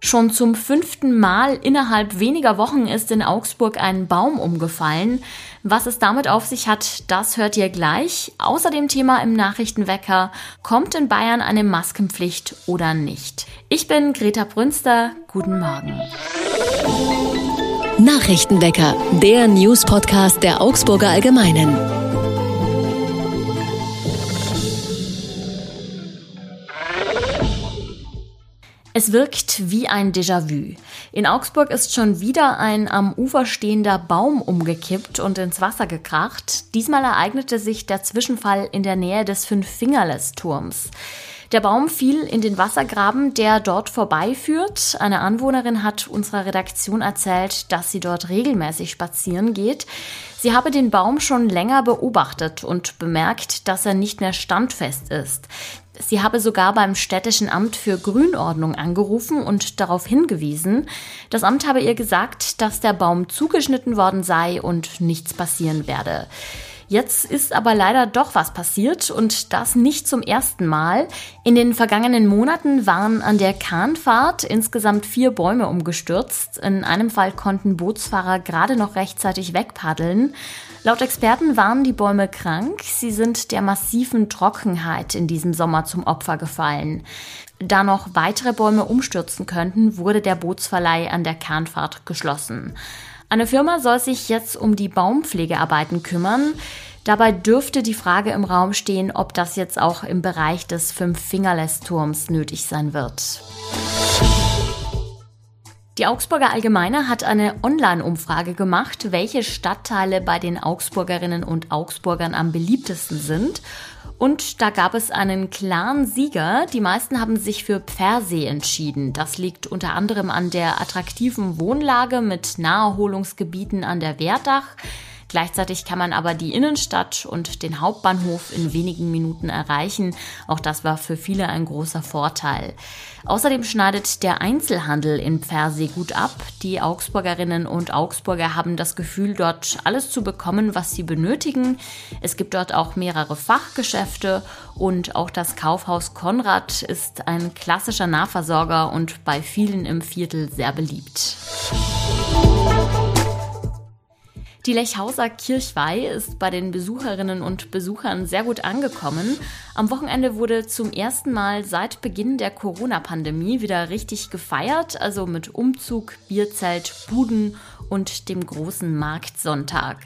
Schon zum fünften Mal innerhalb weniger Wochen ist in Augsburg ein Baum umgefallen. Was es damit auf sich hat, das hört ihr gleich. Außer dem Thema im Nachrichtenwecker, kommt in Bayern eine Maskenpflicht oder nicht? Ich bin Greta Brünster. Guten Morgen. Nachrichtenwecker, der News-Podcast der Augsburger Allgemeinen. Es wirkt wie ein Déjà-vu. In Augsburg ist schon wieder ein am Ufer stehender Baum umgekippt und ins Wasser gekracht. Diesmal ereignete sich der Zwischenfall in der Nähe des Fünf-Fingerles-Turms. Der Baum fiel in den Wassergraben, der dort vorbeiführt. Eine Anwohnerin hat unserer Redaktion erzählt, dass sie dort regelmäßig spazieren geht. Sie habe den Baum schon länger beobachtet und bemerkt, dass er nicht mehr standfest ist. Sie habe sogar beim städtischen Amt für Grünordnung angerufen und darauf hingewiesen. Das Amt habe ihr gesagt, dass der Baum zugeschnitten worden sei und nichts passieren werde. Jetzt ist aber leider doch was passiert und das nicht zum ersten Mal. In den vergangenen Monaten waren an der Kahnfahrt insgesamt vier Bäume umgestürzt. In einem Fall konnten Bootsfahrer gerade noch rechtzeitig wegpaddeln. Laut Experten waren die Bäume krank. Sie sind der massiven Trockenheit in diesem Sommer zum Opfer gefallen. Da noch weitere Bäume umstürzen könnten, wurde der Bootsverleih an der Kahnfahrt geschlossen. Eine Firma soll sich jetzt um die Baumpflegearbeiten kümmern. Dabei dürfte die Frage im Raum stehen, ob das jetzt auch im Bereich des Fünf-Fingerless-Turms nötig sein wird. Die Augsburger Allgemeine hat eine Online-Umfrage gemacht, welche Stadtteile bei den Augsburgerinnen und Augsburgern am beliebtesten sind. Und da gab es einen klaren Sieger. Die meisten haben sich für Pfersee entschieden. Das liegt unter anderem an der attraktiven Wohnlage mit Naherholungsgebieten an der Werdach. Gleichzeitig kann man aber die Innenstadt und den Hauptbahnhof in wenigen Minuten erreichen. Auch das war für viele ein großer Vorteil. Außerdem schneidet der Einzelhandel in Pfersee gut ab. Die Augsburgerinnen und Augsburger haben das Gefühl, dort alles zu bekommen, was sie benötigen. Es gibt dort auch mehrere Fachgeschäfte und auch das Kaufhaus Konrad ist ein klassischer Nahversorger und bei vielen im Viertel sehr beliebt. Die Lechhauser Kirchweih ist bei den Besucherinnen und Besuchern sehr gut angekommen. Am Wochenende wurde zum ersten Mal seit Beginn der Corona-Pandemie wieder richtig gefeiert, also mit Umzug, Bierzelt, Buden und dem großen Marktsonntag.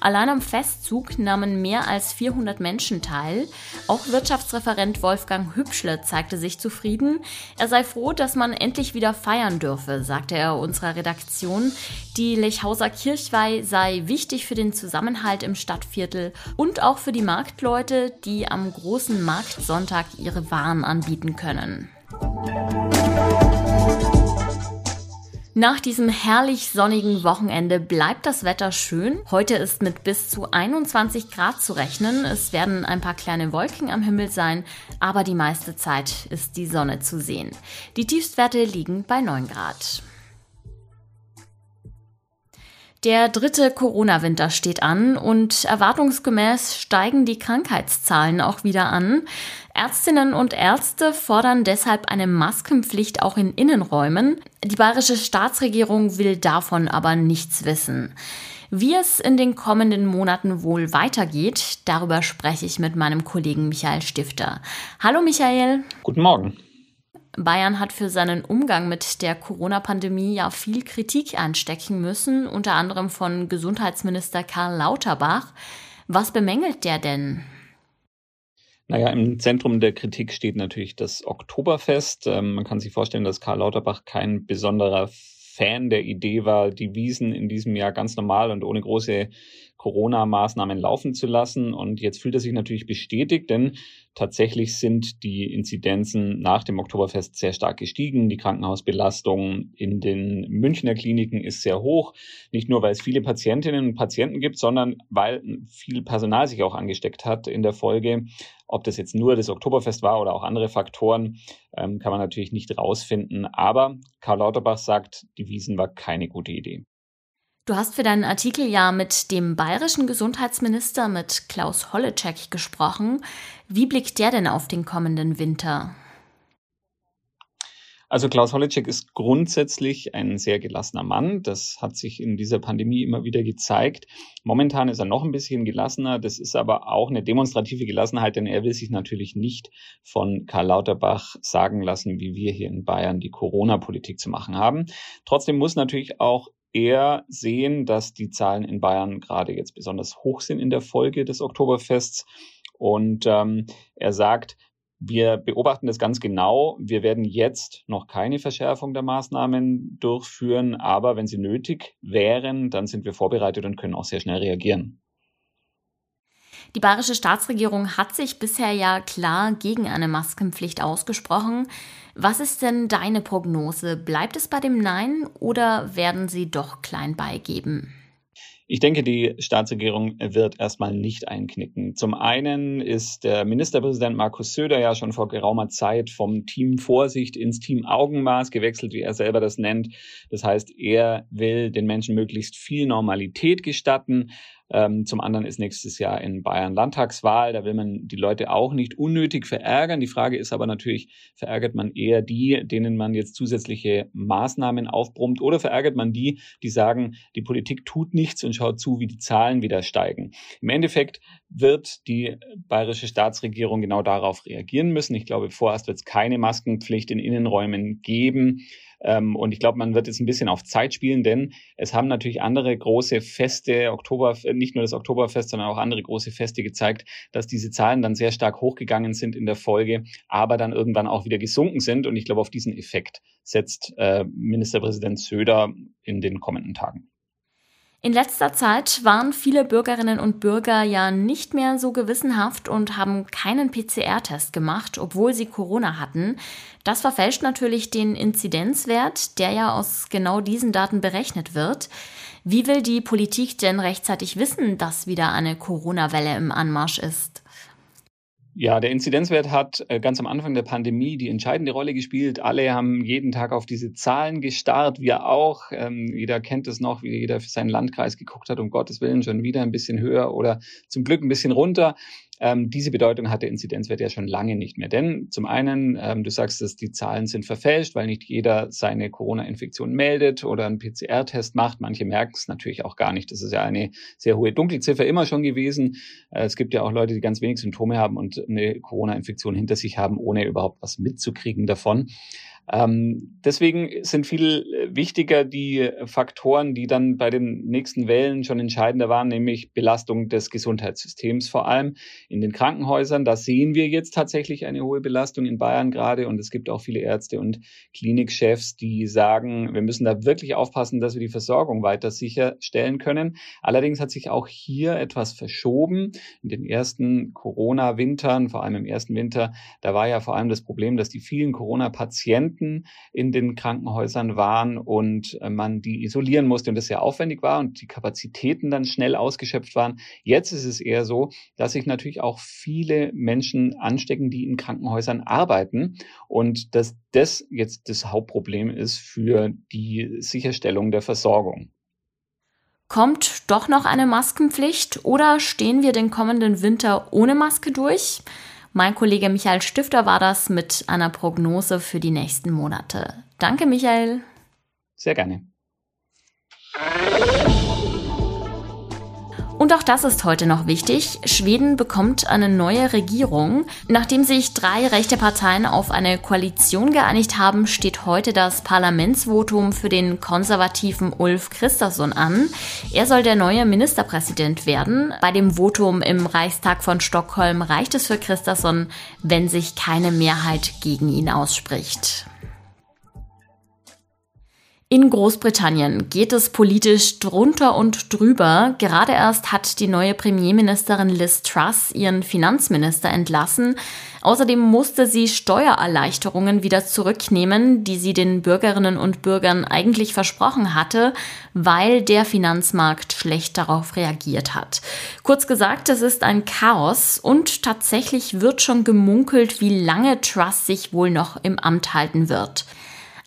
Allein am Festzug nahmen mehr als 400 Menschen teil. Auch Wirtschaftsreferent Wolfgang Hübschle zeigte sich zufrieden. Er sei froh, dass man endlich wieder feiern dürfe, sagte er unserer Redaktion. Die Lechhauser Kirchweih sei wichtig für den Zusammenhalt im Stadtviertel und auch für die Marktleute, die am großen Marktsonntag ihre Waren anbieten können. Nach diesem herrlich sonnigen Wochenende bleibt das Wetter schön. Heute ist mit bis zu 21 Grad zu rechnen. Es werden ein paar kleine Wolken am Himmel sein, aber die meiste Zeit ist die Sonne zu sehen. Die Tiefstwerte liegen bei 9 Grad. Der dritte Corona-Winter steht an und erwartungsgemäß steigen die Krankheitszahlen auch wieder an. Ärztinnen und Ärzte fordern deshalb eine Maskenpflicht auch in Innenräumen. Die bayerische Staatsregierung will davon aber nichts wissen. Wie es in den kommenden Monaten wohl weitergeht, darüber spreche ich mit meinem Kollegen Michael Stifter. Hallo Michael. Guten Morgen. Bayern hat für seinen Umgang mit der Corona-Pandemie ja viel Kritik einstecken müssen, unter anderem von Gesundheitsminister Karl Lauterbach. Was bemängelt der denn? Naja, im Zentrum der Kritik steht natürlich das Oktoberfest. Ähm, man kann sich vorstellen, dass Karl Lauterbach kein besonderer Fan der Idee war, die Wiesen in diesem Jahr ganz normal und ohne große Corona-Maßnahmen laufen zu lassen. Und jetzt fühlt er sich natürlich bestätigt, denn tatsächlich sind die Inzidenzen nach dem Oktoberfest sehr stark gestiegen. Die Krankenhausbelastung in den Münchner Kliniken ist sehr hoch. Nicht nur, weil es viele Patientinnen und Patienten gibt, sondern weil viel Personal sich auch angesteckt hat in der Folge. Ob das jetzt nur das Oktoberfest war oder auch andere Faktoren, ähm, kann man natürlich nicht rausfinden. Aber Karl Lauterbach sagt, die Wiesen war keine gute Idee. Du hast für deinen Artikel ja mit dem bayerischen Gesundheitsminister, mit Klaus Holleczek, gesprochen. Wie blickt der denn auf den kommenden Winter? Also Klaus Holleczek ist grundsätzlich ein sehr gelassener Mann. Das hat sich in dieser Pandemie immer wieder gezeigt. Momentan ist er noch ein bisschen gelassener. Das ist aber auch eine demonstrative Gelassenheit, denn er will sich natürlich nicht von Karl Lauterbach sagen lassen, wie wir hier in Bayern die Corona-Politik zu machen haben. Trotzdem muss natürlich auch er sehen, dass die Zahlen in Bayern gerade jetzt besonders hoch sind in der Folge des Oktoberfests. Und ähm, er sagt, wir beobachten das ganz genau. Wir werden jetzt noch keine Verschärfung der Maßnahmen durchführen, aber wenn sie nötig wären, dann sind wir vorbereitet und können auch sehr schnell reagieren. Die bayerische Staatsregierung hat sich bisher ja klar gegen eine Maskenpflicht ausgesprochen. Was ist denn deine Prognose? Bleibt es bei dem Nein oder werden sie doch klein beigeben? Ich denke, die Staatsregierung wird erstmal nicht einknicken. Zum einen ist der Ministerpräsident Markus Söder ja schon vor geraumer Zeit vom Team Vorsicht ins Team Augenmaß gewechselt, wie er selber das nennt. Das heißt, er will den Menschen möglichst viel Normalität gestatten. Ähm, zum anderen ist nächstes Jahr in Bayern Landtagswahl. Da will man die Leute auch nicht unnötig verärgern. Die Frage ist aber natürlich, verärgert man eher die, denen man jetzt zusätzliche Maßnahmen aufbrummt oder verärgert man die, die sagen, die Politik tut nichts und schaut zu, wie die Zahlen wieder steigen. Im Endeffekt wird die bayerische Staatsregierung genau darauf reagieren müssen. Ich glaube, vorerst wird es keine Maskenpflicht in Innenräumen geben. Ähm, und ich glaube, man wird jetzt ein bisschen auf Zeit spielen, denn es haben natürlich andere große Feste, Oktober, nicht nur das Oktoberfest, sondern auch andere große Feste gezeigt, dass diese Zahlen dann sehr stark hochgegangen sind in der Folge, aber dann irgendwann auch wieder gesunken sind. Und ich glaube, auf diesen Effekt setzt äh, Ministerpräsident Söder in den kommenden Tagen. In letzter Zeit waren viele Bürgerinnen und Bürger ja nicht mehr so gewissenhaft und haben keinen PCR-Test gemacht, obwohl sie Corona hatten. Das verfälscht natürlich den Inzidenzwert, der ja aus genau diesen Daten berechnet wird. Wie will die Politik denn rechtzeitig wissen, dass wieder eine Corona-Welle im Anmarsch ist? Ja, der Inzidenzwert hat äh, ganz am Anfang der Pandemie die entscheidende Rolle gespielt. Alle haben jeden Tag auf diese Zahlen gestarrt, wir auch. Ähm, jeder kennt es noch, wie jeder für seinen Landkreis geguckt hat, um Gottes Willen schon wieder ein bisschen höher oder zum Glück ein bisschen runter. Ähm, diese Bedeutung hat der Inzidenzwert ja schon lange nicht mehr. Denn zum einen, ähm, du sagst, dass die Zahlen sind verfälscht, weil nicht jeder seine Corona-Infektion meldet oder einen PCR-Test macht. Manche merken es natürlich auch gar nicht. Das ist ja eine sehr hohe Dunkelziffer immer schon gewesen. Äh, es gibt ja auch Leute, die ganz wenig Symptome haben und eine Corona-Infektion hinter sich haben, ohne überhaupt was mitzukriegen davon. Ähm, deswegen sind viel äh, wichtiger die Faktoren, die dann bei den nächsten Wellen schon entscheidender waren, nämlich Belastung des Gesundheitssystems, vor allem in den Krankenhäusern. Da sehen wir jetzt tatsächlich eine hohe Belastung in Bayern gerade und es gibt auch viele Ärzte und Klinikchefs, die sagen, wir müssen da wirklich aufpassen, dass wir die Versorgung weiter sicherstellen können. Allerdings hat sich auch hier etwas verschoben. In den ersten Corona-Wintern, vor allem im ersten Winter, da war ja vor allem das Problem, dass die vielen Corona-Patienten Patienten in den Krankenhäusern waren und äh, man die isolieren musste und das sehr aufwendig war und die Kapazitäten dann schnell ausgeschöpft waren. Jetzt ist es eher so, dass sich natürlich auch viele Menschen anstecken, die in Krankenhäusern arbeiten und dass das jetzt das Hauptproblem ist für die Sicherstellung der Versorgung. Kommt doch noch eine Maskenpflicht oder stehen wir den kommenden Winter ohne Maske durch? Mein Kollege Michael Stifter war das mit einer Prognose für die nächsten Monate. Danke, Michael. Sehr gerne. Auch das ist heute noch wichtig. Schweden bekommt eine neue Regierung. Nachdem sich drei rechte Parteien auf eine Koalition geeinigt haben, steht heute das Parlamentsvotum für den konservativen Ulf Christasson an. Er soll der neue Ministerpräsident werden. Bei dem Votum im Reichstag von Stockholm reicht es für Christasson, wenn sich keine Mehrheit gegen ihn ausspricht. In Großbritannien geht es politisch drunter und drüber. Gerade erst hat die neue Premierministerin Liz Truss ihren Finanzminister entlassen. Außerdem musste sie Steuererleichterungen wieder zurücknehmen, die sie den Bürgerinnen und Bürgern eigentlich versprochen hatte, weil der Finanzmarkt schlecht darauf reagiert hat. Kurz gesagt, es ist ein Chaos und tatsächlich wird schon gemunkelt, wie lange Truss sich wohl noch im Amt halten wird.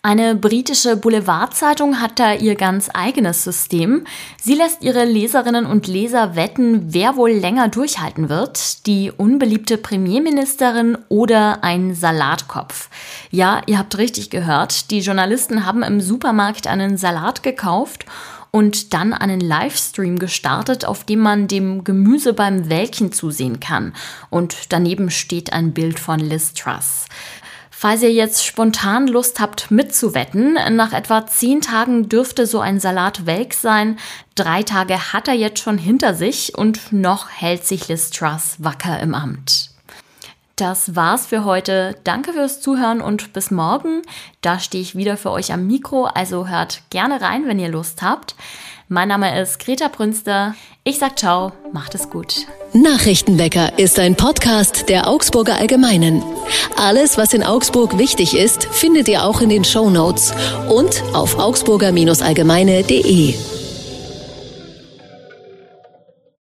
Eine britische Boulevardzeitung hat da ihr ganz eigenes System. Sie lässt ihre Leserinnen und Leser wetten, wer wohl länger durchhalten wird, die unbeliebte Premierministerin oder ein Salatkopf. Ja, ihr habt richtig gehört. Die Journalisten haben im Supermarkt einen Salat gekauft und dann einen Livestream gestartet, auf dem man dem Gemüse beim Welken zusehen kann. Und daneben steht ein Bild von Liz Truss. Falls ihr jetzt spontan Lust habt mitzuwetten, nach etwa zehn Tagen dürfte so ein Salat welk sein. Drei Tage hat er jetzt schon hinter sich und noch hält sich Liz Truss wacker im Amt. Das war's für heute. Danke fürs Zuhören und bis morgen. Da stehe ich wieder für euch am Mikro, also hört gerne rein, wenn ihr Lust habt. Mein Name ist Greta Brünster. Ich sag ciao, macht es gut. Nachrichtenwecker ist ein Podcast der Augsburger Allgemeinen. Alles, was in Augsburg wichtig ist, findet ihr auch in den Show Notes und auf augsburger-allgemeine.de.